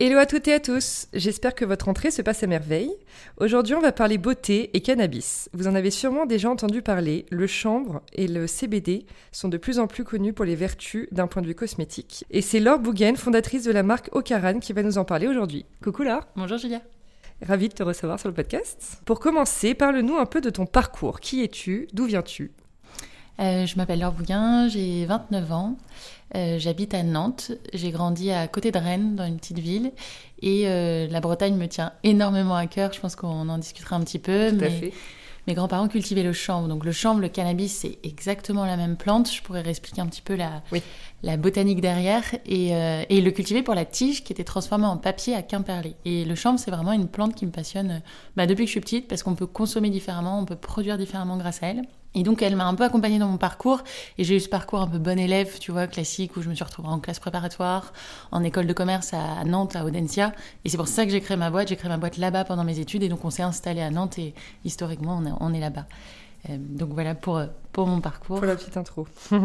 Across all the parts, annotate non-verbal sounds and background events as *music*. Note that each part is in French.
Hello à toutes et à tous, j'espère que votre entrée se passe à merveille. Aujourd'hui on va parler beauté et cannabis. Vous en avez sûrement déjà entendu parler, le chanvre et le CBD sont de plus en plus connus pour les vertus d'un point de vue cosmétique. Et c'est Laure Bougain, fondatrice de la marque Ocaran, qui va nous en parler aujourd'hui. Coucou Laure Bonjour Julia Ravie de te recevoir sur le podcast. Pour commencer, parle-nous un peu de ton parcours. Qui es-tu? D'où viens-tu? Euh, je m'appelle Laure Bouguin, j'ai 29 ans, euh, j'habite à Nantes, j'ai grandi à côté de Rennes, dans une petite ville, et euh, la Bretagne me tient énormément à cœur, je pense qu'on en discutera un petit peu. Tout à fait. Mes grands-parents cultivaient le chanvre, donc le chanvre, le cannabis, c'est exactement la même plante, je pourrais réexpliquer un petit peu la, la botanique derrière, et, et le cultiver pour la tige qui était transformée en papier à Quimperlé. Et le chanvre, c'est vraiment une plante qui me passionne bah, depuis que je suis petite, parce qu'on peut consommer différemment, on peut produire différemment grâce à elle. Et donc, elle m'a un peu accompagnée dans mon parcours. Et j'ai eu ce parcours un peu bon élève, tu vois, classique, où je me suis retrouvée en classe préparatoire, en école de commerce à Nantes, à Audencia. Et c'est pour ça que j'ai créé ma boîte. J'ai créé ma boîte là-bas pendant mes études. Et donc, on s'est installé à Nantes et historiquement, on est, là-bas. Euh, donc voilà pour, pour mon parcours. Pour la petite intro. *laughs*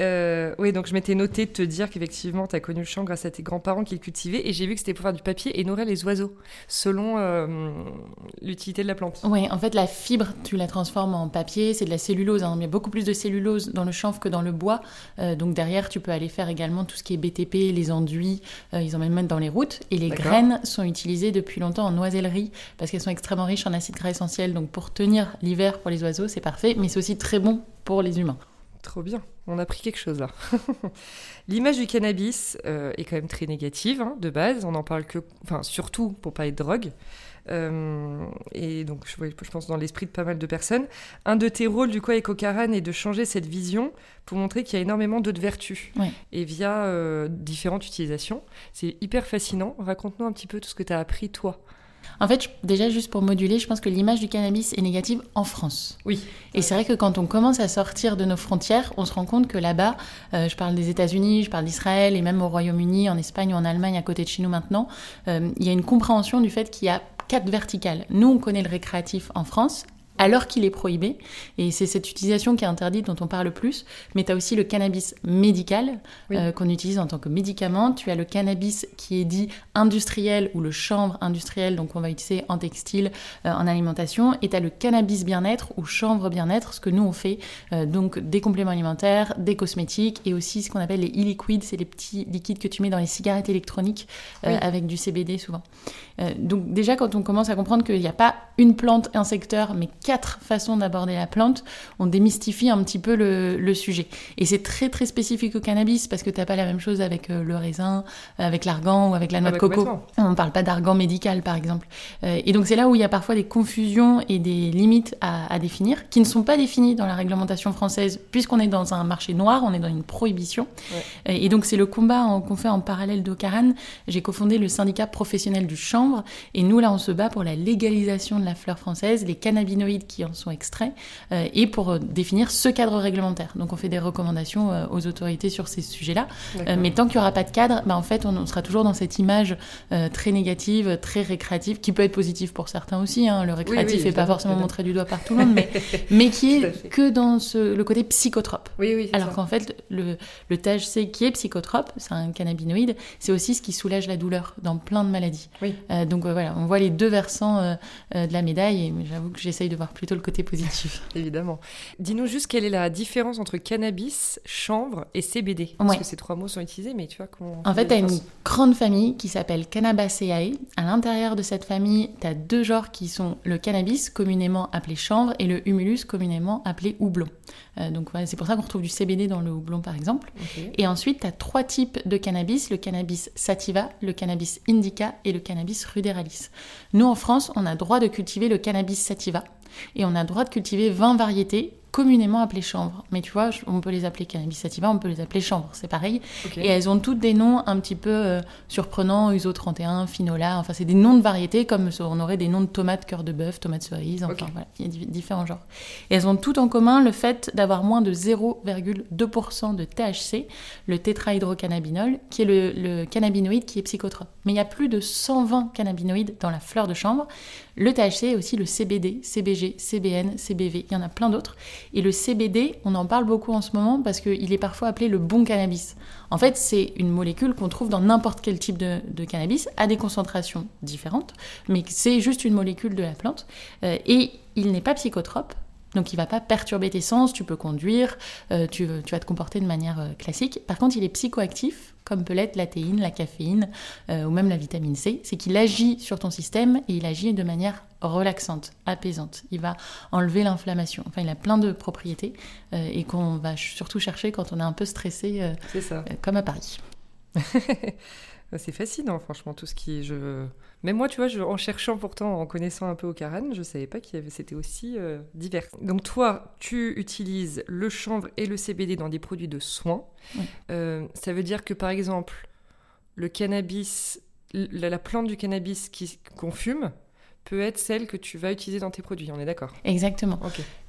euh, oui, donc je m'étais noté de te dire qu'effectivement, tu as connu le champ grâce à tes grands-parents qui le cultivaient et j'ai vu que c'était pour faire du papier et nourrir les oiseaux, selon euh, l'utilité de la plante. Oui, en fait, la fibre, tu la transformes en papier, c'est de la cellulose. Hein. Il y a beaucoup plus de cellulose dans le chanvre que dans le bois. Euh, donc derrière, tu peux aller faire également tout ce qui est BTP, les enduits, ils emmènent même dans les routes. Et les graines sont utilisées depuis longtemps en noisellerie parce qu'elles sont extrêmement riches en acides gras essentiels. Donc pour tenir l'hiver pour les oiseaux, c'est parfait, mais c'est aussi très bon pour les humains. Trop bien, on a pris quelque chose là. *laughs* L'image du cannabis euh, est quand même très négative hein, de base, on en parle que, enfin surtout pour parler de drogue. Euh, et donc je, je, pense dans l'esprit de pas mal de personnes. Un de tes rôles du coup avec Ocaran est de changer cette vision pour montrer qu'il y a énormément d'autres vertus et via euh, différentes utilisations. C'est hyper fascinant. Raconte-nous un petit peu tout ce que tu as appris toi. En fait, déjà, juste pour moduler, je pense que l'image du cannabis est négative en France. Oui. Et c'est vrai que quand on commence à sortir de nos frontières, on se rend compte que là-bas, euh, je parle des États-Unis, je parle d'Israël et même au Royaume-Uni, en Espagne ou en Allemagne, à côté de chez nous maintenant, euh, il y a une compréhension du fait qu'il y a quatre verticales. Nous, on connaît le récréatif en France, alors qu'il est prohibé. Et c'est cette utilisation qui est interdite dont on parle le plus. Mais tu as aussi le cannabis médical oui. euh, qu'on utilise en tant que médicament. Tu as le cannabis qui est dit industriel ou le chanvre industriel, donc on va utiliser en textile, euh, en alimentation. Et tu as le cannabis bien-être ou chanvre bien-être, ce que nous on fait. Euh, donc des compléments alimentaires, des cosmétiques et aussi ce qu'on appelle les e-liquids, c'est les petits liquides que tu mets dans les cigarettes électroniques oui. avec du CBD souvent. Donc déjà quand on commence à comprendre qu'il n'y a pas une plante, un secteur, mais quatre façons d'aborder la plante, on démystifie un petit peu le, le sujet. Et c'est très très spécifique au cannabis parce que tu n'as pas la même chose avec euh, le raisin, avec l'argan ou avec la noix ah, de coco. On ne parle pas d'argan médical par exemple. Euh, et donc c'est là où il y a parfois des confusions et des limites à, à, définir qui ne sont pas définies dans la réglementation française puisqu'on est dans un marché noir, on est dans une prohibition. Ouais. Et donc c'est le combat qu'on fait en parallèle d'Ocaran. J'ai cofondé le syndicat professionnel du chanvre et nous là on se bat pour la légalisation de la fleur française, les cannabinoïdes qui en sont extraits, euh, et pour euh, définir ce cadre réglementaire. Donc on fait des recommandations euh, aux autorités sur ces sujets-là. Mais tant qu'il n'y aura pas de cadre, bah, en fait on, on, sera toujours dans cette image très négative, très récréative, qui peut être positive pour certains aussi. Hein. Le récréatif n'est oui, oui, pas forcément montré du doigt par tout le monde, mais, *laughs* mais qui est que dans ce, le côté psychotrope. Oui, oui, Alors qu'en fait, le, le THC qui est psychotrope, c'est un cannabinoïde, c'est aussi ce qui soulage la douleur dans plein de maladies. Oui. Euh, donc voilà, on voit les deux versants euh, de la médaille et j'avoue que j'essaye de voir plutôt le côté positif. *laughs* Évidemment. Dis-nous juste quelle est la différence entre cannabis, chanvre et CBD Parce ouais. que ces trois mots sont utilisés, mais tu vois comment. En fait, tu as une grande famille qui s'appelle Cannabaceae. À l'intérieur de cette famille, tu as deux genres qui sont le cannabis, communément appelé chanvre, et le humulus, communément appelé houblon. Euh, donc voilà, c'est pour ça qu'on retrouve du CBD dans le houblon, par exemple. Okay. Et ensuite, tu as trois types de cannabis le cannabis sativa, le cannabis indica et le cannabis ruderalis. Nous, en France, on a droit de cultiver le cannabis sativa. Et on a le droit de cultiver 20 variétés communément appelées chanvre. Mais tu vois, on peut les appeler cannabis sativa, on peut les appeler chanvre, c'est pareil. Et elles ont toutes des noms un petit peu euh, surprenants, Uso 31, Finola, enfin c'est des noms de variétés comme on aurait des noms de tomates cœur de bœuf, tomates cerises, enfin voilà, il y a différents genres. Et elles ont toutes en commun le fait d'avoir moins de 0,2% de THC, le tétrahydrocannabinol, qui est le, le cannabinoïde qui est psychotrope. Mais il y a plus de 120 cannabinoïdes dans la fleur de chanvre. Le THC est aussi le CBD, CBG, CBN, CBV, il y en a plein d'autres. Et le CBD, on en parle beaucoup en ce moment parce qu'il est parfois appelé le bon cannabis. En fait, c'est une molécule qu'on trouve dans n'importe quel type de, cannabis, à des concentrations différentes, mais c'est juste une molécule de la plante. Euh, et il n'est pas psychotrope, donc il va pas perturber tes sens, tu peux conduire, euh, tu, vas te comporter de manière euh, classique. Par contre, il est psychoactif, comme peut l'être la théine, la caféine ou même la vitamine C. C'est qu'il agit sur ton système et il agit de manière relaxante, apaisante. Il va enlever l'inflammation. Enfin, il a plein de propriétés et qu'on va surtout chercher quand on est un peu stressé, comme à Paris. *laughs* C'est fascinant, franchement, tout ce qui. Je... Même moi, tu vois, je, en cherchant pourtant, en connaissant un peu au Karen, je ne savais pas qu'il y avait, c'était aussi euh, divers. Donc toi, tu utilises le chanvre et le CBD dans des produits de soins. Euh, ça veut dire que, par exemple, le cannabis, la, la plante du cannabis qu'on fume, peut être celle que tu vas utiliser dans tes produits, on est d'accord? Exactement.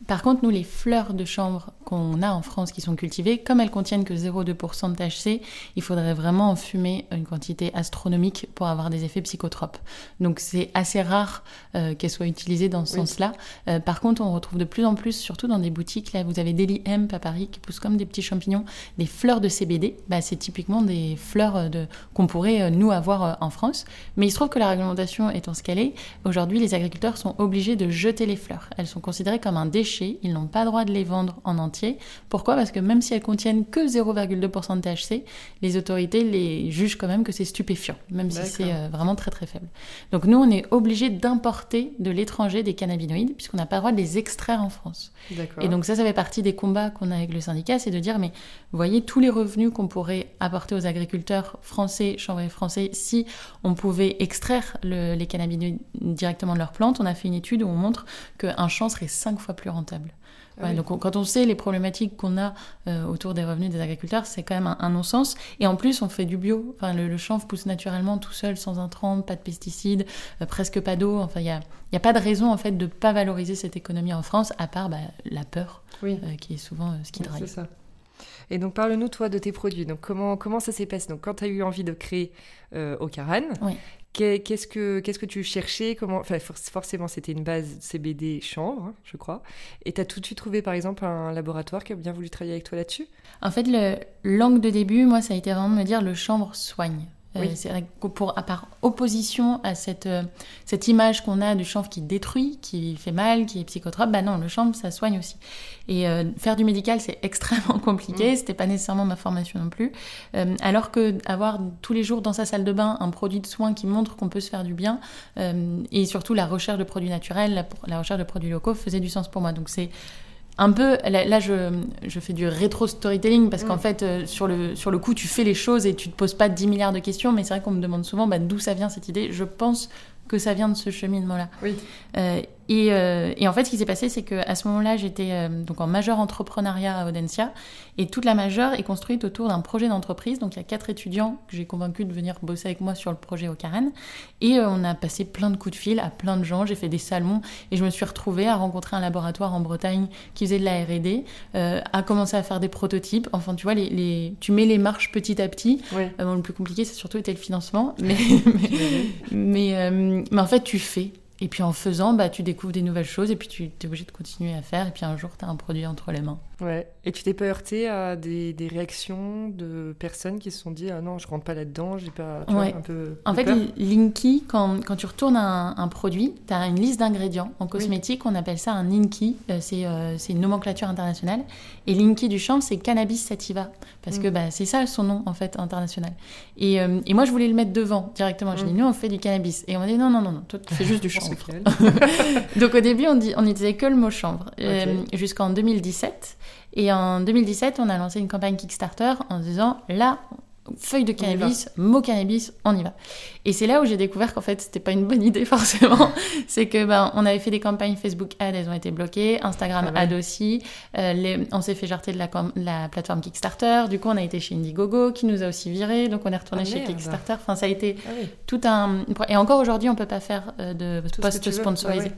Par contre, nous, les fleurs de chambre qu'on a en France qui sont cultivées, comme elles contiennent que 0,2% de THC, il faudrait vraiment en fumer une quantité astronomique pour avoir des effets psychotropes. Donc c'est assez rare euh, qu'elles soient utilisées dans ce sens-là. Euh, par contre, on retrouve de plus en plus, surtout dans des boutiques, là vous avez Daily Hemp à Paris qui poussent comme des petits champignons, des fleurs de CBD. Bah, c'est typiquement des fleurs de... qu'on pourrait, euh, nous, avoir en France. Mais il se trouve que la réglementation étant ce qu'elle est, aujourd'hui, aujourd'hui, les agriculteurs sont obligés de jeter les fleurs. Elles sont considérées comme un déchet, ils n'ont pas le droit de les vendre en entier. Pourquoi? Parce que même si elles contiennent que 0,2% de THC, les autorités les jugent quand même que c'est stupéfiant, même si c'est euh, vraiment très très faible. Donc nous, on est obligés d'importer de l'étranger des cannabinoïdes, puisqu'on n'a pas le droit de les extraire en France. Et donc ça, ça fait partie des combats qu'on a avec le syndicat, c'est de dire, mais voyez, tous les revenus qu'on pourrait apporter aux agriculteurs français, chanvriers français, si on pouvait extraire les cannabinoïdes directement de leurs plantes, on a fait une étude où on montre qu'un champ serait cinq fois plus rentable. Ah donc quand on sait les problématiques qu'on a euh, autour des revenus des agriculteurs, c'est quand même un, non-sens. Et en plus, on fait du bio. Enfin, le, champ pousse naturellement tout seul, sans intrants, pas de pesticides, euh, presque pas d'eau. Enfin, il n'y a, y a, pas de raison en fait de pas valoriser cette économie en France, à part bah, la peur, euh, qui est souvent ce qui drive. Et donc, parle-nous, toi, de tes produits. Donc, comment, comment ça s'est passé? Donc, quand tu as eu envie de créer euh, oui. Qu'est-ce que qu'est-ce que tu cherchais? Comment enfin, forcément c'était une base CBD chanvre, hein, je crois. Et tu as tout de suite trouvé par exemple un laboratoire qui a bien voulu travailler avec toi là-dessus? En fait, le l'angle de début, moi, ça a été vraiment de me dire le chanvre soigne. Euh, c'est pour, à part opposition à cette, euh, cette image qu'on a du chanvre qui détruit, qui fait mal, qui est psychotrope, bah non, le chanvre, ça soigne aussi. Et euh, faire du médical, c'est *laughs* extrêmement compliqué, mm. c'était pas nécessairement ma formation non plus. alors que avoir tous les jours dans sa salle de bain un produit de soin qui montre qu'on peut se faire du bien, et surtout la recherche de produits naturels, la, la recherche de produits locaux faisait du sens pour moi. Donc c'est un peu, là, je, je, fais du rétro-storytelling parce qu'en mm. fait, euh, sur, le, sur le coup, tu fais les choses et tu te poses pas 10 milliards de questions, mais c'est vrai qu'on me demande souvent bah, d'où ça vient cette idée? Je pense que ça vient de ce cheminement-là. Oui. Euh, euh, et, en fait, ce qui s'est passé, c'est qu'à ce moment-là, j'étais euh, donc en majeur entrepreneuriat à Audencia, et toute la majeure est construite autour d'un projet d'entreprise. Donc il y a quatre étudiants que j'ai convaincu de venir bosser avec moi sur le projet au Karen, et on a passé plein de coups de fil à plein de gens. J'ai fait des salons, et je me suis retrouvée à rencontrer un laboratoire en Bretagne qui faisait de la R&D, à commencer à faire des prototypes. Enfin, tu vois, les, tu mets les marches petit à petit. le plus compliqué, c'est surtout été le financement, *laughs* mais mais, mais en fait, tu fais. Et puis en faisant, bah, tu découvres des nouvelles choses et puis tu es obligé de continuer à faire. Et puis un jour, tu as un produit entre les mains. Ouais. Et tu t'es pas heurté à des, des, réactions de personnes qui se sont dit Ah non, je rentre pas là-dedans, j'ai pas. Tu un peu. En fait, Linky, quand, quand, tu retournes un, un produit, tu as une liste d'ingrédients. En cosmétique, on appelle ça un Linky. Euh, euh, c'est une nomenclature internationale. Et Linky du champ, c'est cannabis sativa. Parce que mm. bah, c'est ça son nom, en fait, international. Et, euh, et, moi, je voulais le mettre devant directement. Je dis mm. Nous, on fait du cannabis. Et on m'a dit Non, non, non, non, toi, tu fais juste du *laughs* chanvre. *laughs* Donc au début, on, dit, on utilisait que le mot chambre. Jusqu'en 2017. Et en 2017, on a lancé une campagne Kickstarter en disant là, feuille de cannabis, mot cannabis, on y va. Et c'est là où j'ai découvert qu'en fait, c'était pas une bonne *laughs* idée forcément. c'est que ben, on avait fait des campagnes Facebook Ads, elles ont été bloquées, Instagram Ah ouais. Ads aussi. Euh, les- on s'est fait jarter de la, com- la plateforme Kickstarter. Du coup, on a été chez Indiegogo qui nous a aussi viré. Donc, on est retourné Ah, chez merde. Kickstarter. Enfin, ça a été Ah oui, tout un. Et encore aujourd'hui, on peut pas faire euh, de post sponsorisé. Ouais, Ouais.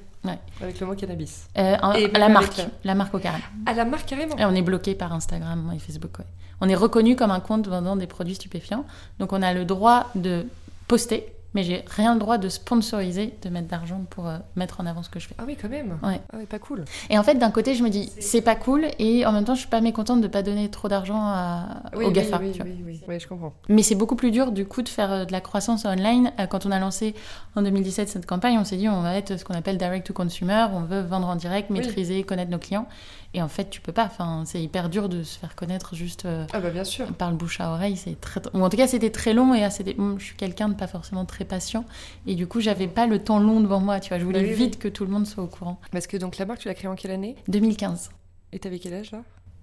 Avec le mot cannabis. Euh, en- Et même la marque, la- la marque au carré. À la marque carrément Et on est bloqué par Instagram et Facebook. ouais. On est reconnu comme un compte vendant des produits stupéfiants. Donc on a le droit de poster, mais j'ai rien le droit de sponsoriser, de mettre d'argent pour euh, mettre en avant ce que je fais. Ah oui, quand même. Ouais. Ah oui, pas cool. Et en fait, d'un côté, je me dis, c'est pas cool, et en même temps, je suis pas mécontente de pas donner trop d'argent à- Oui, aux oui, GAFA. oui, tu vois. oui, oui, oui, je comprends. Mais c'est beaucoup plus dur, du coup, de faire euh, de la croissance online. Euh, Quand on a lancé en 2017 cette campagne, on s'est dit, on va être ce qu'on appelle direct to consumer, on veut vendre en direct, Oui. maîtriser, connaître nos clients. Et en fait, tu peux pas. Enfin, c'est hyper dur de se faire connaître juste euh, Ah bah bien sûr. par le bouche à oreille. C'est très, ou en tout cas, c'était très long et assez. Je suis quelqu'un de pas forcément très patient. Et du coup, j'avais pas le temps long devant moi. Tu vois, je voulais Bah oui, oui. vite que tout le monde soit au courant. Parce que donc la marque, tu l'as créée en quelle année? 2015, Et t'avais quel âge là?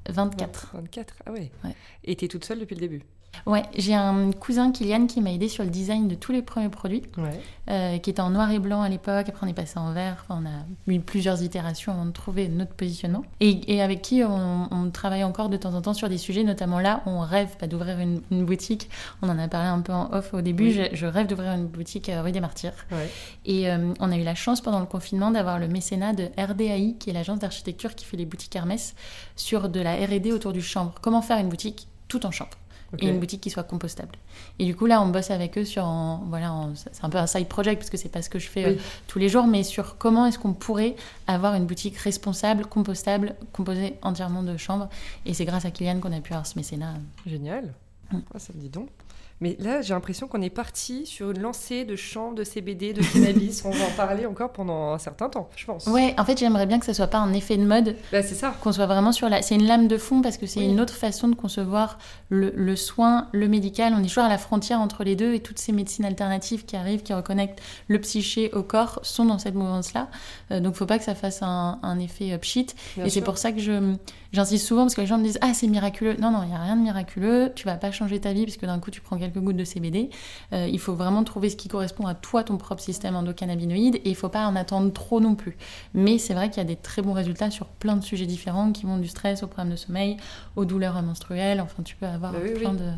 24. 24. Ah ouais. Ouais. Et t'es toute seule depuis le début? Ouais, j'ai un cousin, Kylian, qui m'a aidé sur le design de tous les premiers produits. Ouais. euh, qui était en noir et blanc à l'époque. Après, on est passé en vert. Enfin, on a eu plusieurs itérations avant de trouver notre positionnement. Et, et avec qui on, on travaille encore de temps en temps sur des sujets, notamment là, on rêve d'ouvrir une, une boutique. On en a parlé un peu en off au début. Oui. Je, je rêve d'ouvrir une boutique euh, rue des Martyrs. Ouais. Et euh, on a eu la chance pendant le confinement d'avoir le mécénat de RDAI, qui est l'agence d'architecture qui fait les boutiques Hermès, sur de la R&D autour du chanvre. Comment faire une boutique tout en chanvre Ok. et une boutique qui soit compostable. Et du coup, là, on bosse avec eux sur. en- voilà, c'est un peu un side project parce que c'est pas ce que je fais Oui. euh, tous les jours, mais sur comment est-ce qu'on pourrait avoir une boutique responsable, compostable, composée entièrement de chambres. Et c'est grâce à Kylian qu'on a pu avoir ce mécénat. Génial. Mm. Ah, ça me dit donc. Mais là, j'ai l'impression qu'on est parti sur une lancée de champs, de CBD, de cannabis. On va en parler encore pendant un certain temps, je pense. Ouais, en fait, j'aimerais bien que ça soit pas un effet de mode, Bah, c'est ça. qu'on soit vraiment sur la. C'est une lame de fond parce que c'est Oui. une autre façon de concevoir le, le soin, le médical. On est toujours à la frontière entre les deux et toutes ces médecines alternatives qui arrivent, qui reconnectent le psyché au corps, sont dans cette mouvance-là. Euh, donc, faut pas que ça fasse un, un effet euh, pchit. Bien et c'est pour ça que je j'insiste souvent parce que les gens me disent ah c'est miraculeux. Non non, il y a rien de miraculeux. Tu vas pas changer ta vie parce que d'un coup tu prends quelques gouttes de CBD. Euh, il faut vraiment trouver ce qui correspond à toi, ton propre système endocannabinoïde, et il faut pas en attendre trop non plus. Mais c'est vrai qu'il y a des très bons résultats sur plein de sujets différents qui vont du stress au problème de sommeil, aux douleurs menstruelles. Enfin, tu peux avoir Bah oui, plein oui. de.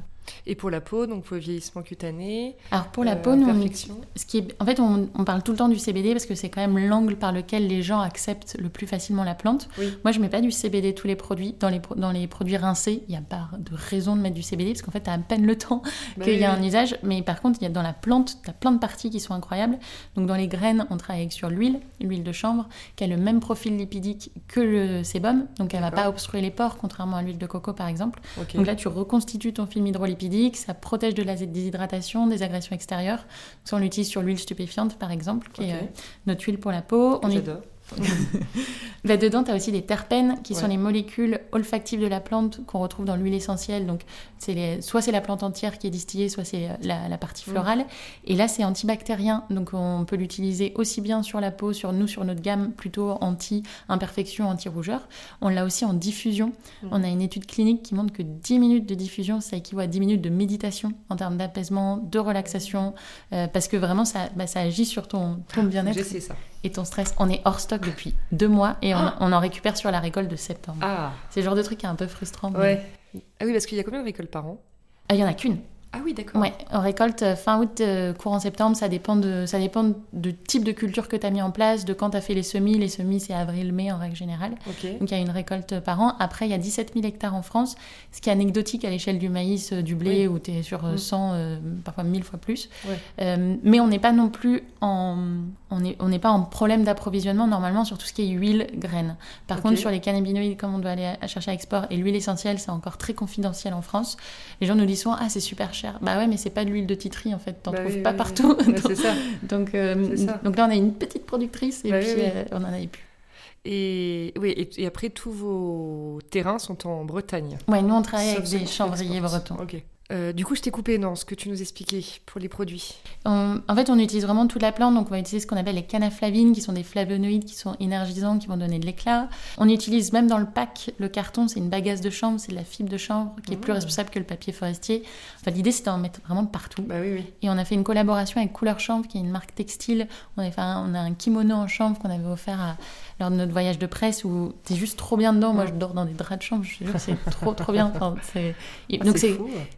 Et pour la peau, donc pour le vieillissement cutané. Alors pour la euh, peau, nous, on ce qui est, en fait, on, on parle tout le temps du CBD parce que c'est quand même l'angle par lequel les gens acceptent le plus facilement la plante. Oui. Moi, je mets pas du CBD tous les produits. Dans les, dans les produits rincés, il n'y a pas de raison de mettre du CBD parce qu'en fait, tu as à peine le temps Bah qu'il oui, y a oui. un usage. Mais par contre, il y a dans la plante, tu as plein de parties qui sont incroyables. Donc dans les graines, on travaille sur l'huile, l'huile de chanvre, qui a le même profil lipidique que le sébum. Donc elle va D'accord. pas obstruer les pores, contrairement à l'huile de coco par exemple. Donc là, tu reconstitues ton film ça protège de la déshydratation, des agressions extérieures. On l'utilise sur l'huile stupéfiante, par exemple, qui est euh, notre huile pour la peau. On *laughs* J'adore. Là-dedans, tu as aussi des terpènes, qui sont les molécules olfactives de la plante qu'on retrouve dans l'huile essentielle. Donc, les... soit c'est la plante entière qui est distillée, soit c'est euh, la, la partie Mm. florale. Et là, c'est antibactérien. Donc, on peut l'utiliser aussi bien sur la peau, sur nous, sur notre gamme, plutôt anti-imperfection, anti-rougeur. On l'a aussi en diffusion. Mm. On a une étude clinique qui montre que 10 minutes de diffusion, ça équivaut à 10 minutes de méditation en termes d'apaisement, de relaxation, euh, parce que vraiment, ça, bah, ça agit sur ton, ton bien-être ça. Et ton stress. On est hors stock depuis deux mois et on, Ah. on en récupère sur la récolte de septembre. Ah, C'est le genre de truc qui est un peu frustrant. mais-. Ah oui, parce qu'il y a combien de récoltes par an? Ah, il y en a qu'une. Ah oui, d'accord. Ouais, on récolte euh, fin août, euh, courant septembre. Ça dépend de, ça dépend de type de culture que tu as mis en place, de quand tu as fait les semis. Les semis, c'est avril-mai en règle générale. Donc il y a une récolte par an. Après, il y a 17 000 hectares en France, ce qui est anecdotique à l'échelle du maïs, euh, du blé, où tu es sur euh, Mm. 100, euh, parfois 1000 fois plus. Ouais. Euh, mais on n'est pas non plus en, on n'est on pas en problème d'approvisionnement normalement sur tout ce qui est huile, graines. Par contre, sur les cannabinoïdes, comme on doit aller à, à chercher à export, et l'huile essentielle, c'est encore très confidentiel en France. Les gens nous disent souvent, ah, c'est super cher. Bah ouais, mais c'est pas de l'huile de titri en fait, t'en Bah trouves oui, pas oui, partout. oui. *laughs* Ça. donc, euh, ça. donc là, on a une petite productrice et Bah puis oui, oui. euh, on en avait plus. Et, oui, et, et après, tous vos terrains sont en Bretagne. Ouais, nous on travaille Sauf avec des chanvriers bretons. Euh, du coup, je t'ai coupé dans ce que tu nous expliquais pour les produits. en fait, on utilise vraiment toute la plante, donc on va utiliser ce qu'on appelle les canaflavines, qui sont des flavonoïdes qui sont énergisants, qui vont donner de l'éclat. On utilise même dans le pack le carton, c'est une bagasse de chanvre, c'est de la fibre de chanvre qui est plus mmh. responsable que le papier forestier. Enfin, l'idée, c'est d'en mettre vraiment partout. Bah oui, oui. Et on a fait une collaboration avec Couleur Chanvre, qui est une marque textile. On a, fait un, on a un kimono en chanvre qu'on avait offert à, lors de notre voyage de presse où t'es juste trop bien dedans. Moi, je dors dans des draps de chambre, je te jure, c'est trop, trop bien. Enfin, ah, donc,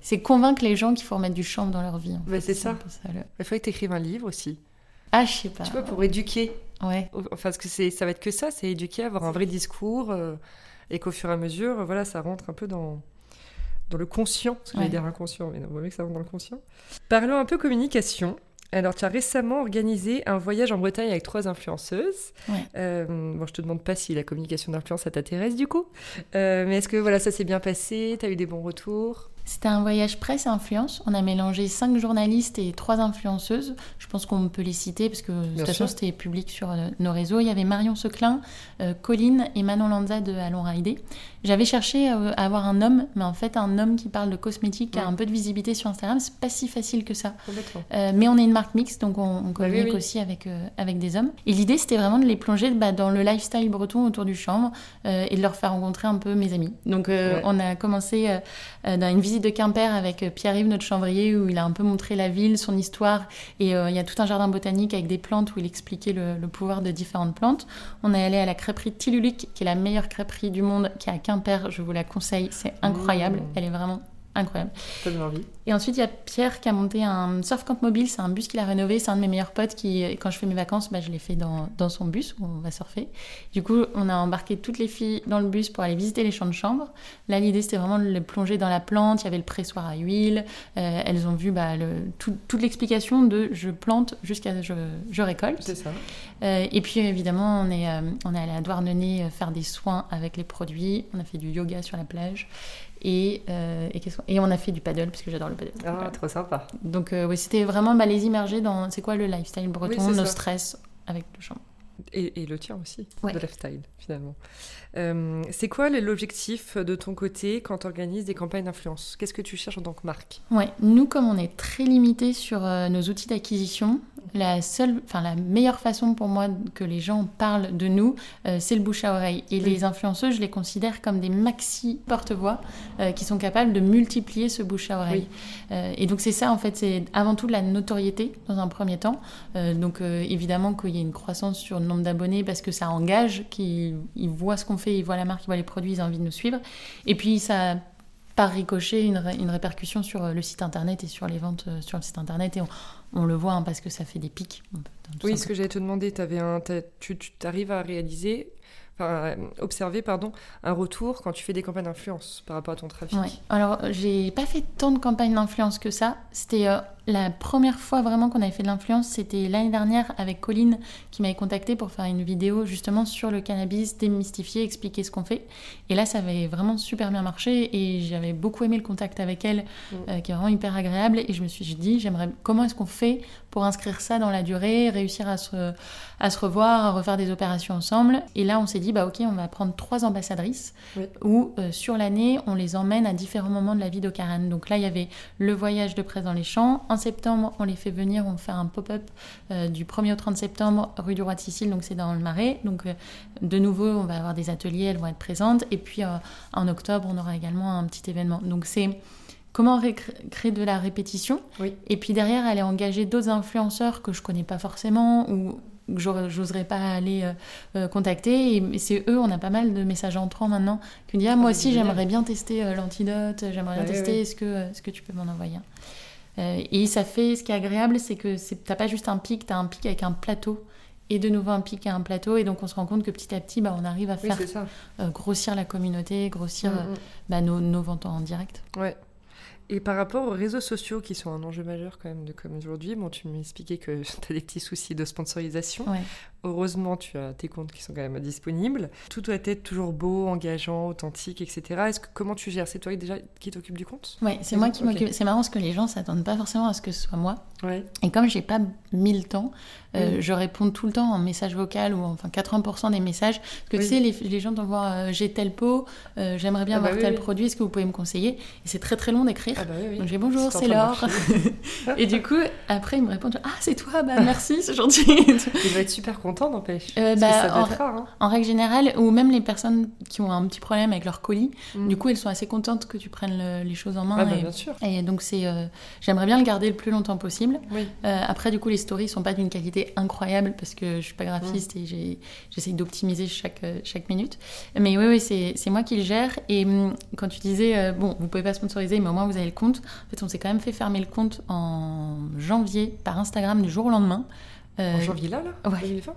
c'est convaincre les gens qu'il faut remettre du chanvre dans leur vie. Bah, c'est ça. Il faut que tu écrives un livre aussi. Ah, je sais pas. Tu vois, pour éduquer. Ouais. Enfin, parce que ça va être que ça, c'est éduquer, avoir un vrai discours. Euh, et qu'au fur et à mesure, voilà, ça rentre un peu dans dans le conscient, parce que ouais. dire inconscient, mais non, vaut mieux que ça rentre dans le conscient. Parlons un peu communication. Alors, tu as récemment organisé un voyage en Bretagne avec trois influenceuses. Euh, bon, je te demande pas si la communication d'influence, ça t'intéresse du coup. Euh, mais est-ce que voilà, ça s'est bien passé? Tu as eu des bons retours? C'était un voyage presse influence. On a mélangé cinq journalistes et trois influenceuses. Je pense qu'on peut les citer parce que de toute façon c'était public sur euh, nos réseaux. Il y avait Marion Seclin, euh, Colline et Manon Lanza de Allons Rider. J'avais cherché euh, à avoir un homme, mais en fait un homme qui parle de cosmétique, qui a un peu de visibilité sur Instagram, c'est pas si facile que ça. mais on est une marque mixte, donc on, bah communique aussi avec, avec des hommes. Et l'idée c'était vraiment de les plonger bah, dans le lifestyle breton autour du chambre et de leur faire rencontrer un peu mes amis. Donc on a commencé dans une visite de Quimper avec euh, Pierre-Yves, notre chanvrier, où il a un peu montré la ville, son histoire. Et euh, il y a tout un jardin botanique avec des plantes où il expliquait le, pouvoir de différentes plantes. On est allé à la crêperie Tiluluc, qui est la meilleure crêperie du monde, qui est à Quimper. Je vous la conseille, c'est incroyable. Mmh. Elle est vraiment incroyable. envie. Et ensuite, il y a Pierre qui a monté un surf camp mobile. C'est un bus qu'il a rénové. C'est un de mes meilleurs potes qui, quand je fais mes vacances, bah, je l'ai fait dans, dans, son bus où on va surfer. Du coup, on a embarqué toutes les filles dans le bus pour aller visiter les champs de chambre. Là, l'idée, c'était vraiment de les plonger dans la plante. Il y avait le pressoir à huile. Euh, elles ont vu bah, le, toute l'explication de je plante jusqu'à je, je récolte. C'est ça. Euh, et puis, évidemment, on est, euh, on est allé à Douarnenez faire des soins avec les produits. On a fait du yoga sur la plage. Et, euh, et, on a fait du paddle, parce que j'adore le paddle. Ah, trop sympa. Donc, euh, oui, c'était vraiment bah, les immerger dans c'est quoi le lifestyle breton, nos stress avec le champ. Et, et, le tien aussi, le lifestyle, finalement. Euh, c'est quoi l'objectif de ton côté quand tu organises des campagnes d'influence? Qu'est-ce que tu cherches en tant que marque? Ouais, nous, comme on est très limité sur nos outils d'acquisition, la seule, enfin la meilleure façon pour moi que les gens parlent de nous, euh, c'est le bouche à oreille. Et les influenceuses, je les considère comme des maxi porte-voix euh, qui sont capables de multiplier ce bouche à oreille. Euh, et donc c'est ça en fait, c'est avant tout de la notoriété dans un premier temps. donc évidemment qu'il y ait une croissance sur le nombre d'abonnés parce que ça engage, qu'ils voient ce qu'on fait, ils voient la marque, ils voient les produits, ils ont envie de nous suivre. Et puis ça par ricochet une, une, répercussion sur le site internet et sur les ventes sur le site internet. Et on, on le voit hein, parce que ça fait des pics. Oui, ce que j'allais te demander, avais un, tu, tu arrives à réaliser enfin, euh, observer pardon, un retour quand tu fais des campagnes d'influence par rapport à ton trafic? Ouais. Alors, j'ai pas fait tant de campagnes d'influence que ça. C'était euh, la première fois vraiment qu'on avait fait de l'influence, c'était l'année dernière avec Colline qui m'avait contacté pour faire une vidéo justement sur le cannabis, démystifier, expliquer ce qu'on fait. Et là, ça avait vraiment super bien marché et j'avais beaucoup aimé le contact avec elle, mm. euh, qui est vraiment hyper agréable. Et je me suis dit, j'aimerais comment est-ce qu'on fait pour inscrire ça dans la durée, réussir à se, à se revoir, à refaire des opérations ensemble? Et là, on s'est dit, bah ok, on va prendre trois ambassadrices où euh, sur l'année, on les emmène à différents moments de la vie d'Ocaran. Donc là, il y avait le voyage de presse dans les champs en septembre, on les fait venir, on fait un pop-up euh, du 1er au 30 septembre, rue du Roi de Sicile, donc c'est dans le Marais. Donc euh, de nouveau, on va avoir des ateliers, elles vont être présentes. Et puis euh, en octobre, on aura également un petit événement. Donc c'est comment créer de la répétition. Et puis derrière, aller engager d'autres influenceurs que je connais pas forcément ou que j'oserais pas aller contacter. Et c'est eux, on a pas mal de messages entrants maintenant qui me disent ah, moi ah, aussi j'aimerais bien tester l'antidote, j'aimerais bien tester, est-ce que, est -ce que tu peux m'en envoyer euh, et ça fait, ce qui est agréable, c'est que t'as pas juste un pic, t'as un pic avec un plateau et de nouveau un pic et un plateau. Et donc on se rend compte que petit à petit, bah, on arrive à faire euh, grossir la communauté, grossir mm, mm. Euh, bah, nos, nos, ventes en direct. Ouais. Et par rapport aux réseaux sociaux, qui sont un enjeu majeur quand même de comme aujourd'hui, bon, tu m'expliquais que *laughs* tu as des petits soucis de sponsorisation. Heureusement, tu as tes comptes qui sont quand même disponibles. Tout doit être toujours beau, engageant, authentique, etc. Est-ce que comment tu gères? C'est toi déjà qui t'occupe du compte? Oui, c'est moi qui m'occupe. C'est marrant parce que les gens s'attendent pas forcément à ce que ce soit moi. Ouais. Et comme j'ai pas mille temps, euh, je réponds tout le temps en message vocal ou enfin 80% des messages. Parce que tu sais, les, les gens t'envoient euh, j'ai tel pot, euh, j'aimerais bien ah bah avoir tel produit, est-ce que vous pouvez me conseiller? Et c'est très très long d'écrire. Ah bah oui, oui. Donc j'ai bonjour, C'est Laure. *laughs* et du coup, après, il me répond Ah, c'est toi, bah *laughs* merci, c'est gentil. Il va être super content, n'empêche. Euh, bah, en-. Hein. en règle générale, ou même les personnes qui ont un petit problème avec leur colis, Mm. du coup, elles sont assez contentes que tu prennes le- les choses en main. Ah bah et, bien sûr. et donc, c'est, euh, j'aimerais bien le garder le plus longtemps possible. Oui. Euh, après, du coup, les stories sont pas d'une qualité incroyable parce que je suis pas graphiste Mm. et j'essaye d'optimiser chaque, euh, chaque minute. Mais oui, oui, c'est moi qui le gère. Et hum, quand tu disais, bon, vous pouvez pas sponsoriser, mais au moins vous avez le compte. En fait, on s'est quand même fait fermer le compte en janvier par Instagram du jour au lendemain. Euh, En janvier là, là ouais. 2020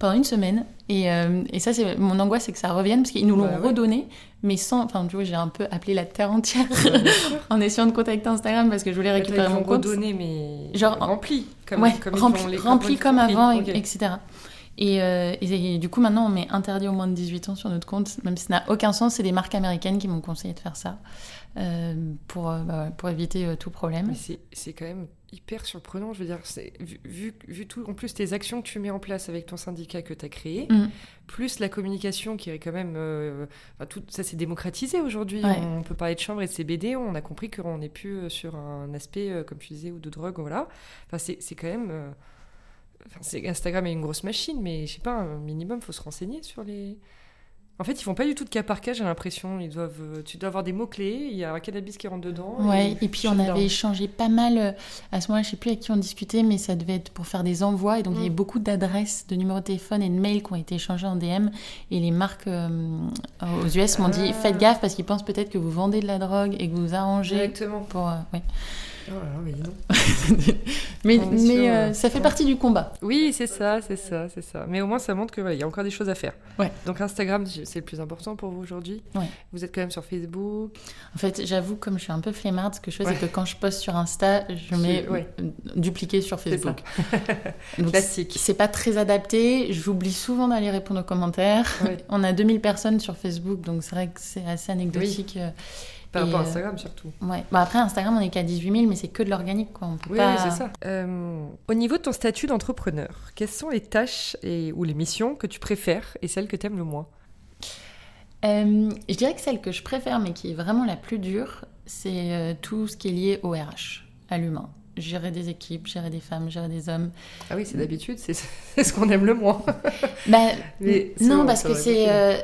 pendant une semaine. Et, euh, et ça, c'est mon angoisse, c'est que ça revienne parce qu'ils nous l'ont Bah ouais. redonné, mais sans. Enfin, tu vois, j'ai un peu appelé la terre entière Bah, *laughs* en essayant de contacter Instagram parce que je voulais Attends, récupérer mon compte. redonner, mais Genre, rempli. Comme, ouais, comme rempli, les- rempli comme avant, et- etc. Et, euh, et- et du coup, maintenant, on met interdit aux moins de 18 ans sur notre compte, même si ça n'a aucun sens. C'est des marques américaines qui m'ont conseillé de faire ça pour, euh, bah pour éviter euh, tout problème. C'est- quand même hyper surprenant, je veux dire, vu, vu, vu tout, en plus tes actions que tu mets en place avec ton syndicat que tu as créé, Mm. plus la communication qui est quand même... euh, enfin, tout ça s'est démocratisé aujourd'hui, Ouais. on peut parler de chambre et de CBD, on a compris qu'on n'est plus euh, sur un aspect, euh, comme tu disais, ou de drogue, voilà. Enfin, c'est quand même... euh, enfin, Instagram est une grosse machine, mais je sais pas, un minimum, faut se renseigner sur les... En fait, ils font pas du tout de cas par cas, j'ai l'impression. Ils doivent, euh, tu dois avoir des mots-clés, il y a un cannabis qui rentre dedans. Ouais, et puis on avait échangé pas mal. euh, À ce moment-là, je sais plus avec qui on discutait, mais ça devait être pour faire des envois. Et donc il y avait Mm. beaucoup d'adresses, de numéros de téléphone et de mails qui ont été échangés en DM. Et les marques euh, aux US m'ont dit Ah. faites gaffe parce qu'ils pensent peut-être que vous vendez de la drogue et que vous arrangez pour. euh, ouais. Oh là là, mais donc. Mais, euh, ça fait partie du combat. Oui, c'est ça, c'est ça, c'est ça. Mais au moins, ça montre que voilà, il y a encore des choses à faire. Ouais. Donc Instagram, c'est le plus important pour vous aujourd'hui. Ouais. Vous êtes quand même sur Facebook. En fait, j'avoue, comme je suis un peu flemmarde, ce que je fais, Ouais. c'est que quand je poste sur Insta, je mets ouais. dupliqué sur Facebook. *laughs* Donc, Classique. C'est pas très adapté. J'oublie souvent d'aller répondre aux commentaires. Ouais. *laughs* On a 2000 personnes sur Facebook, donc c'est vrai que c'est assez anecdotique. euh, Par rapport à euh, Instagram surtout. Ouais. Bon, après, Instagram, on est qu'à 18 000, mais c'est que de l'organique, quoi. On peut Oui, pas... oui, c'est ça. Euh, au niveau de ton statut d'entrepreneur, quelles sont les tâches et, ou les missions que tu préfères et celles que tu aimes le moins? Euh, je dirais que celle que je préfère, mais qui est vraiment la plus dure, c'est tout ce qui est lié au RH, à l'humain. Gérer des équipes, gérer des femmes, gérer des hommes. Ah oui, c'est d'habitude, c'est *laughs* c'est ce qu'on aime le moins. Bah, non, parce que euh,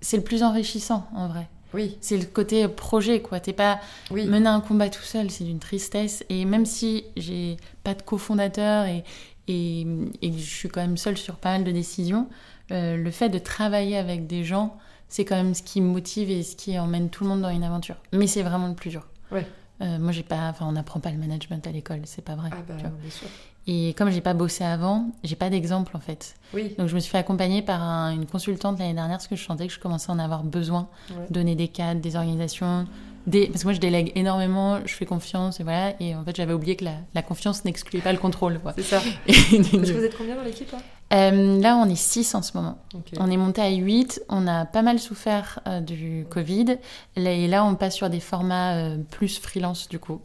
c'est le plus enrichissant, en vrai. Oui, C'est le côté projet, quoi. T'es pas oui. mener un combat tout seul, c'est d'une tristesse. Et même si j'ai pas de cofondateur et, et, et je suis quand même seule sur pas mal de décisions, euh, le fait de travailler avec des gens, c'est quand même ce qui me motive et ce qui emmène tout le monde dans une aventure. Mais c'est vraiment le plus dur. Ouais. Euh, moi, j'ai pas, enfin, on n'apprend pas le management à l'école, c'est pas vrai. Ah bah, bien sûr. Et comme j'ai pas bossé avant, j'ai pas d'exemple en fait. Oui, Donc je me suis fait accompagner par un- une consultante l'année dernière parce que je sentais que je commençais à en avoir besoin Ouais. donner des cadres, des organisations, des... parce que moi je délègue énormément, je fais confiance et voilà. Et en fait j'avais oublié que la, la confiance n'excluait pas le contrôle. quoi. c'est ça. *laughs* Et donc, Parce que vous êtes combien dans l'équipe euh, là on est 6 en ce moment. On est monté à 8, on a pas mal souffert euh, du Covid. Et là on passe sur des formats euh, plus freelance du coup,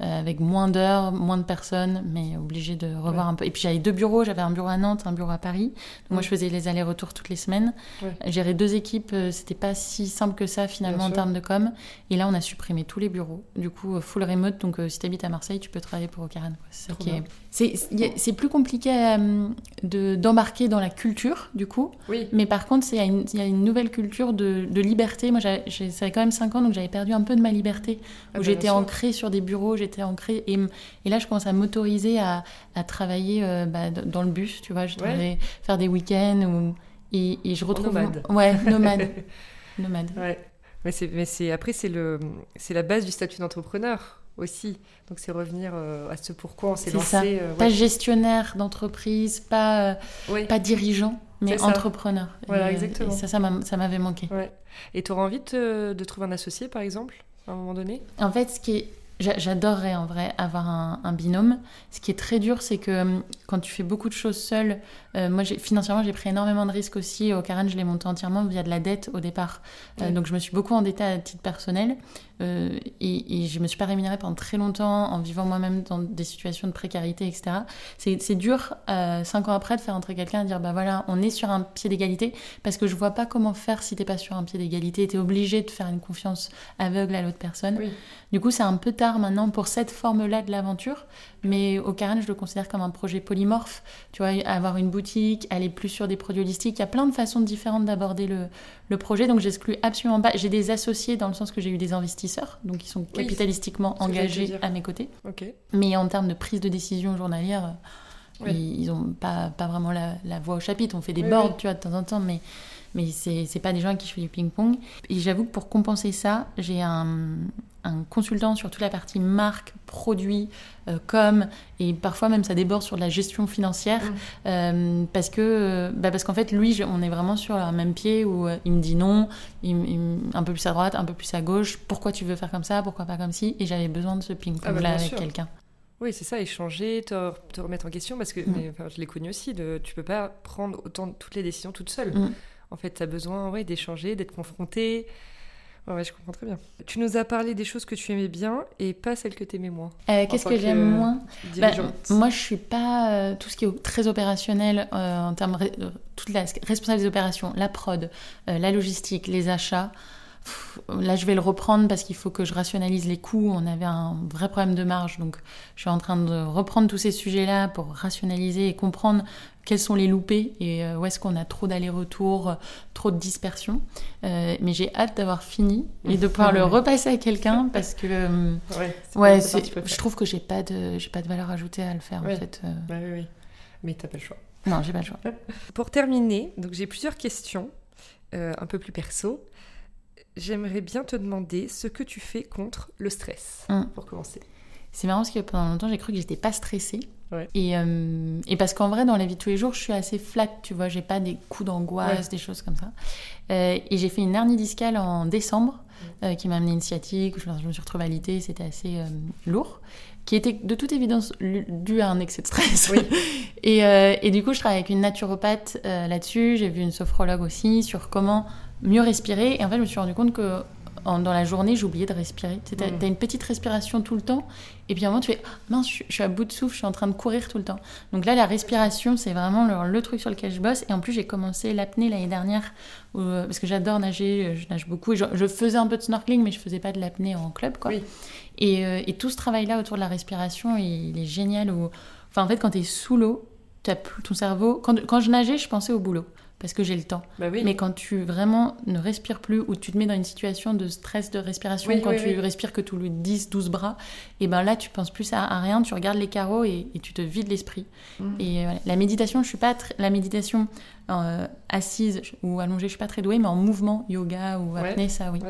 avec moins d'heures, moins de personnes, mais obligé de revoir Ouais. un peu. Et puis j'avais deux bureaux, j'avais un bureau à Nantes, un bureau à Paris. Donc moi je faisais les allers-retours toutes les semaines. Ouais. Gérer deux équipes, c'était pas si simple que ça finalement en termes de com. Et là on a supprimé tous les bureaux. Du coup full remote, donc si t'habites à Marseille, tu peux travailler pour Ocaran. C'est est- plus compliqué de- d'embarquer dans la culture du coup. Oui. Mais par contre, c'est- il y, a une- il y a une nouvelle culture de, de liberté. Moi, j'avais- j'ai- ça fait quand même 5 ans, donc j'avais perdu un peu de ma liberté. Ah Où bah, j'étais ancrée sur des bureaux, j'étais ancrée. Et, là, je commence à m'autoriser à, à travailler euh, bah, dans le bus, tu vois. Je Ouais. faire des week-ends. Ou, et, et je retrouve. nomade. Ouais, nomade. *laughs* nomade. Ouais. Mais mais après c'est le, c'est la base du statut d'entrepreneur aussi. Donc c'est revenir euh, à ce pourquoi on s'est lancé. euh, Pas gestionnaire d'entreprise, pas, euh, Oui. pas dirigeant, mais entrepreneur. Voilà, Et, exactement. Et ça, ça m'a- ça m'avait manqué. Ouais. Et tu auras envie de, trouver un associé par exemple à un moment donné? En fait, ce qui est... j'a- J'adorerais en vrai avoir un, un binôme. Ce qui est très dur, c'est que hum, quand tu fais beaucoup de choses seul, Euh, moi, financièrement, j'ai pris énormément de risques aussi. Au Karen, je l'ai monté entièrement via de la dette au départ. Euh, donc, je me suis beaucoup endettée à titre personnel. Euh, et, et, je me suis pas rémunérée pendant très longtemps en vivant moi-même dans des situations de précarité, etc. C'est dur, cinq ans après, de faire entrer quelqu'un et dire bah voilà, on est sur un pied d'égalité parce que je vois pas comment faire si t'es pas sur un pied d'égalité. Tu es obligé de faire une confiance aveugle à l'autre personne. Du coup, c'est un peu tard maintenant pour cette forme-là de l'aventure. Mais au Karen, je le considère comme un projet polymorphe. Tu vois, avoir une boutique, aller plus sur des produits holistiques. Il y a plein de façons différentes d'aborder le, le, projet. Donc, j'exclus absolument pas. J'ai des associés dans le sens que j'ai eu des investisseurs, donc ils sont capitalistiquement engagés à mes côtés. Mais en termes de prise de décision journalière, ils n'ont pas, pas vraiment la, la, voix au chapitre. On fait des boards, tu vois, de temps en temps, mais mais c'est pas des gens à qui je fais du ping-pong. Et j'avoue que pour compenser ça, j'ai un, un, consultant sur toute la partie marque, produit, euh, com, et parfois même ça déborde sur de la gestion financière, mmh. euh, parce que bah parce qu'en fait, lui, on est vraiment sur le même pied où euh, il me dit non, il, un peu plus à droite, un peu plus à gauche, pourquoi tu veux faire comme ça, pourquoi pas comme ci, et j'avais besoin de ce ping-pong-là ah bah, avec quelqu'un. Oui, c'est ça, échanger, te, te, remettre en question, parce que mmh. enfin, je l'ai connu aussi, de, tu peux pas prendre autant toutes les décisions toute seule. Mmh. En fait, tu as besoin ouais, d'échanger, d'être confronté. Ouais, je comprends très bien. Tu nous as parlé des choses que tu aimais bien et pas celles que tu aimais moins. Euh, qu'est-ce que, j'aime moins bah, Moi, je suis pas euh, tout ce qui est très opérationnel euh, en termes de toute la responsable des opérations, la prod, la logistique, les achats. Là, je vais le reprendre parce qu'il faut que je rationalise les coûts. On avait un vrai problème de marge, donc je suis en train de reprendre tous ces sujets-là pour rationaliser et comprendre quels sont les loupés et euh, où est-ce qu'on a trop d'allers-retours, trop de dispersion. Euh, mais j'ai hâte d'avoir fini et de pouvoir le *laughs* repasser à quelqu'un parce que euh, ouais, je trouve que j'ai pas de j'ai pas de valeur ajoutée à le faire en fait. oui, oui. Mais t'as pas le choix. Non, j'ai pas le choix. *laughs* Pour terminer, donc j'ai plusieurs questions un peu plus perso j'aimerais bien te demander ce que tu fais contre le stress, hum. pour commencer. C'est marrant parce que pendant longtemps, j'ai cru que j'étais pas stressée. Et, euh, et, parce qu'en vrai, dans la vie de tous les jours, je suis assez flat, tu vois, j'ai pas des coups d'angoisse, des choses comme ça. Euh, et j'ai fait une hernie discale en décembre euh, qui m'a amené une sciatique, je, me suis retrouvée alité, c'était assez lourd, qui était de toute évidence dû à un excès de stress. *laughs* et, et, du coup, je travaille avec une naturopathe là-dessus, j'ai vu une sophrologue aussi sur comment mieux respirer. Et en fait, je me suis rendu compte que dans la journée, j'oubliais de respirer. Tu as, mm. une petite respiration tout le temps, et puis à un moment, tu fais mince, je, suis à bout de souffle, je suis en train de courir tout le temps. Donc là, la respiration, c'est vraiment le, truc sur lequel je bosse. Et en plus, j'ai commencé l'apnée l'année dernière, euh, parce que j'adore nager, je nage beaucoup. je, faisais un peu de snorkeling, mais je faisais pas de l'apnée en club, quoi. Et, euh, et, tout ce travail-là autour de la respiration, il, est génial. Enfin, en fait, quand tu es sous l'eau, ton cerveau. Quand, quand je nageais, je pensais au boulot parce que j'ai le temps. Bah Mais quand tu vraiment ne respires plus ou tu te mets dans une situation de stress de respiration, quand tu respires que tous les 10, 12 bras, et ben là tu penses plus à, rien, tu regardes les carreaux et, tu te vides l'esprit. Mm. Et euh, la méditation, je suis pas la méditation euh, assise ou allongée, je suis pas très douée, mais en mouvement, yoga ou apnée, ça oui.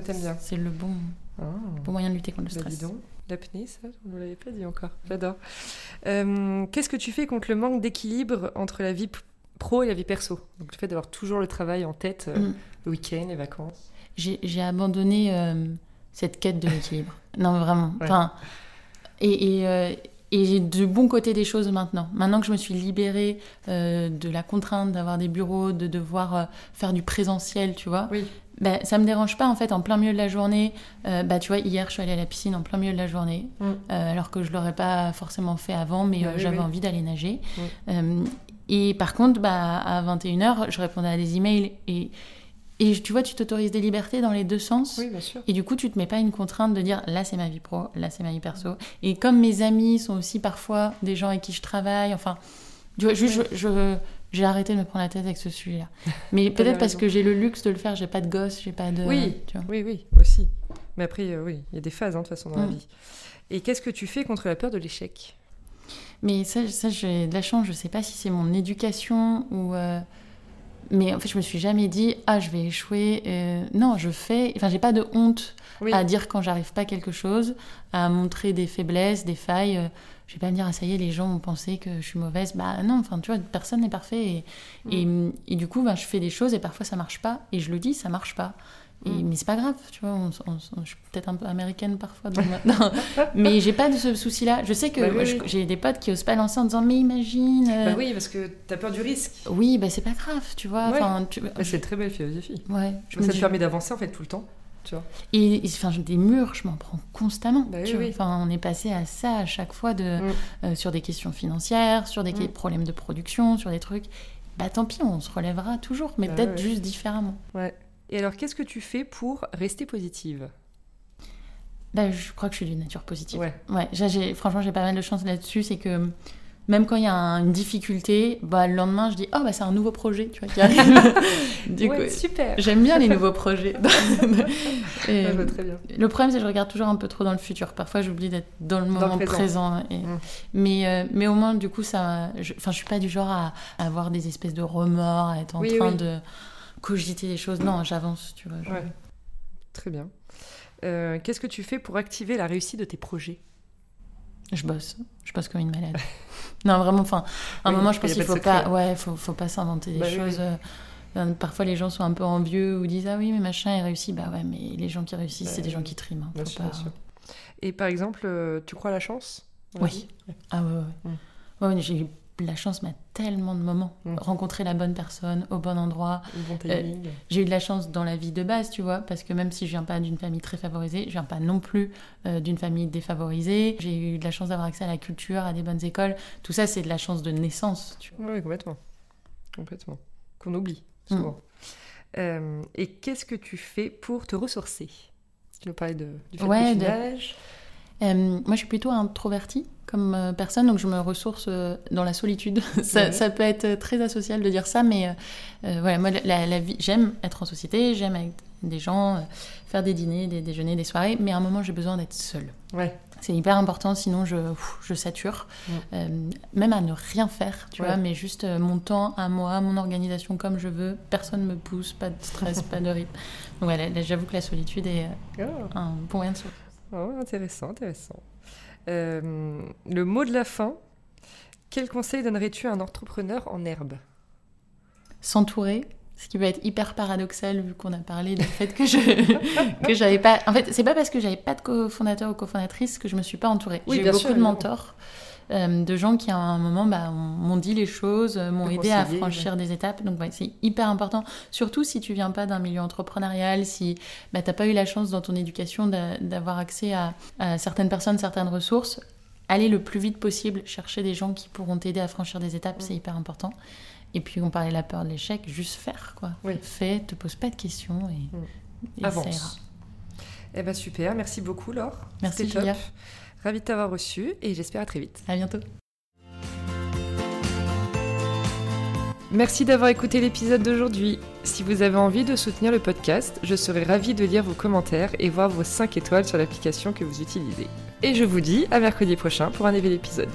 C'est le bon, ah. bon moyen de lutter contre le bah, stress. L'apnée, ça, on ne l'avait pas dit encore. J'adore. Euh, qu'est-ce que tu fais contre le manque d'équilibre entre la vie pro et la vie perso. Donc le fait d'avoir toujours le travail en tête, euh, mm. le week-end, les vacances. J'ai abandonné euh, cette quête de l'équilibre. *laughs* non, vraiment. Enfin, et, et, euh, et j'ai de bons côtés des choses maintenant. Maintenant que je me suis libérée de la contrainte d'avoir des bureaux, de devoir faire du présentiel, tu vois. Oui. Bah, ça me dérange pas en fait en plein milieu de la journée. bah, tu vois, hier je suis allée à la piscine en plein milieu de la journée, mm. alors que je l'aurais pas forcément fait avant, mais bah j'avais envie d'aller nager. Et par contre, bah, à 21h, je répondais à des emails et, et tu vois, tu t'autorises des libertés dans les deux sens. Oui, bien sûr. Et du coup, tu te mets pas une contrainte de dire là, c'est ma vie pro, là, c'est ma vie perso. Et comme mes amis sont aussi parfois des gens avec qui je travaille, enfin, tu vois, juste, je, j'ai arrêté de me prendre la tête avec ce sujet-là. Mais *laughs* peut-être parce que j'ai le luxe de le faire, j'ai pas de gosse, j'ai pas de. Oui, oui, oui, aussi. Mais après, euh, oui, il y a des phases, hein, de toute façon, dans la vie. Et qu'est-ce que tu fais contre la peur de l'échec? Mais ça, ça j'ai de la chance, je sais pas si c'est mon éducation ou. Euh, mais en fait, je me suis jamais dit, ah, je vais échouer. Euh, non, je fais. Enfin, j'ai pas de honte à dire quand j'arrive pas quelque chose, à montrer des faiblesses, des failles. Euh, je vais pas me dire, ah, ça y est, les gens ont pensé que je suis mauvaise. Bah non, enfin, tu vois, personne n'est parfait. Et, mm. et, du coup, bah, je fais des choses et parfois ça marche pas. Et je le dis, ça marche pas. Et, Mm. Mais c'est pas grave, tu vois. on- on- on- je suis peut-être un peu américaine parfois. donc maintenant- *laughs* mais j'ai pas de ce souci-là. Je sais que Bah oui, j'ai des potes qui osent pas lancer en disant Mais imagine. euh, Bah oui, parce que t'as peur du risque. oui, bah c'est pas grave, tu vois. Ouais. Enfin, tu- Bah, c'est une très belle philosophie. ouais, je Ça te permet d'avancer en fait tout le temps. Tu vois. Et, enfin, des murs, je m'en prends constamment. Bah tu oui, vois. oui. Enfin, on est passé à ça à chaque fois de, Mm. euh, sur des questions financières, sur des Mm. problèmes de production, sur des trucs. Bah tant pis, on se relèvera toujours, mais Bah peut-être ouais. juste différemment. Ouais. Et alors, qu'est-ce que tu fais pour rester positive? Bah, je crois que je suis d'une nature positive. Ouais. Ouais, j'ai- franchement, j'ai pas mal de chance là-dessus. C'est que même quand il y a un- une difficulté, bah, le lendemain, je dis Oh, bah, c'est un nouveau projet, tu vois, qui arrive. *laughs* du Ouais, coup, super. j'aime bien les nouveaux projets. *laughs* Et, Ouais, très bien. le problème, c'est que je regarde toujours un peu trop dans le futur. Parfois, j'oublie d'être dans le moment présent. présent. et- Mm. mais, euh, mais au moins, du coup, ça. je- je, suis pas du genre à, à avoir des espèces de remords, à être en Oui, train oui. de cogiter des choses. Non, j'avance, tu vois. je- Ouais. Très bien. Euh, qu'est-ce que tu fais pour activer la réussite de tes projets? Je bosse. Je bosse comme une malade. *laughs* non, vraiment, enfin, à un Oui, moment, je pense qu'il de faut secret. pas, ouais, faut, faut pas s'inventer des Bah choses. oui. euh, euh, Parfois, les gens sont un peu envieux ou disent Ah oui, mais machin, il réussit. Bah ouais, mais les gens qui réussissent, Bah c'est des oui. gens qui triment. hein, Bien faut sûr, pas- bien sûr. Et par exemple, tu crois à la chance? Oui. Ah ouais, ouais. Ouais, ouais, j'ai eu la chance, à tellement de moments. Mm. Rencontrer la bonne personne au bon endroit. Bon timing J'ai eu de la chance dans la vie de base, tu vois, parce que même si je viens pas d'une famille très favorisée, je viens pas non plus euh, d'une famille défavorisée. J'ai eu de la chance d'avoir accès à la culture, à des bonnes écoles. Tout ça, c'est de la chance de naissance, tu vois. Oui, complètement. Complètement. Qu'on oublie Mm. souvent. Euh, et qu'est-ce que tu fais pour te ressourcer? Tu nous parlais de, du fait Ouais, de-. Euh, moi, je suis plutôt introvertie comme euh, personne, donc je me ressource euh, dans la solitude. *laughs* ça, Ouais. ça peut être euh, très asocial de dire ça, mais euh, voilà, moi, la, la vie, j'aime être en société, j'aime avec des gens, euh, faire des dîners, des déjeuners, des soirées, mais à un moment, j'ai besoin d'être seule. Ouais. C'est hyper important, sinon je, ouf, je sature. Euh, même à ne rien faire, tu vois, mais juste mon temps à moi, mon organisation comme je veux, personne me pousse, pas de stress, pas de rythme. Donc voilà, là, j'avoue que la solitude est Ah, un bon moyen de ah, intéressant, intéressant. Euh, le mot de la fin. Quel conseil donnerais-tu à un entrepreneur en herbe? S'entourer, ce qui peut être hyper paradoxal vu qu'on a parlé du fait que je *laughs* que j'avais pas. En fait, c'est pas parce que j'avais pas de cofondateur ou cofondatrice que je me suis pas entourée. Oui, J'ai eu beaucoup sûr, de mentors. euh, de gens qui à un moment bah, m'ont dit les choses, euh, m'ont aidé à franchir des étapes. Donc ouais, c'est hyper important, surtout si tu viens pas d'un milieu entrepreneurial, si bah, t'as pas eu la chance dans ton éducation d'a- d'avoir accès à, à certaines personnes, certaines ressources. Aller le plus vite possible chercher des gens qui pourront t'aider à franchir des étapes, Mm. c'est hyper important. Et puis on parlait de la peur de l'échec, juste faire quoi. Oui. Fais, te pose pas de questions et, Mm. et ça ira. Avance. Eh ben super, merci beaucoup Laure. Merci, top. Julia. Ravie de t'avoir reçu et j'espère à très vite. À bientôt. Merci d'avoir écouté l'épisode d'aujourd'hui. Si vous avez envie de soutenir le podcast, je serai ravie de lire vos commentaires et voir vos 5 étoiles sur l'application que vous utilisez. Et je vous dis à mercredi prochain pour un nouvel épisode.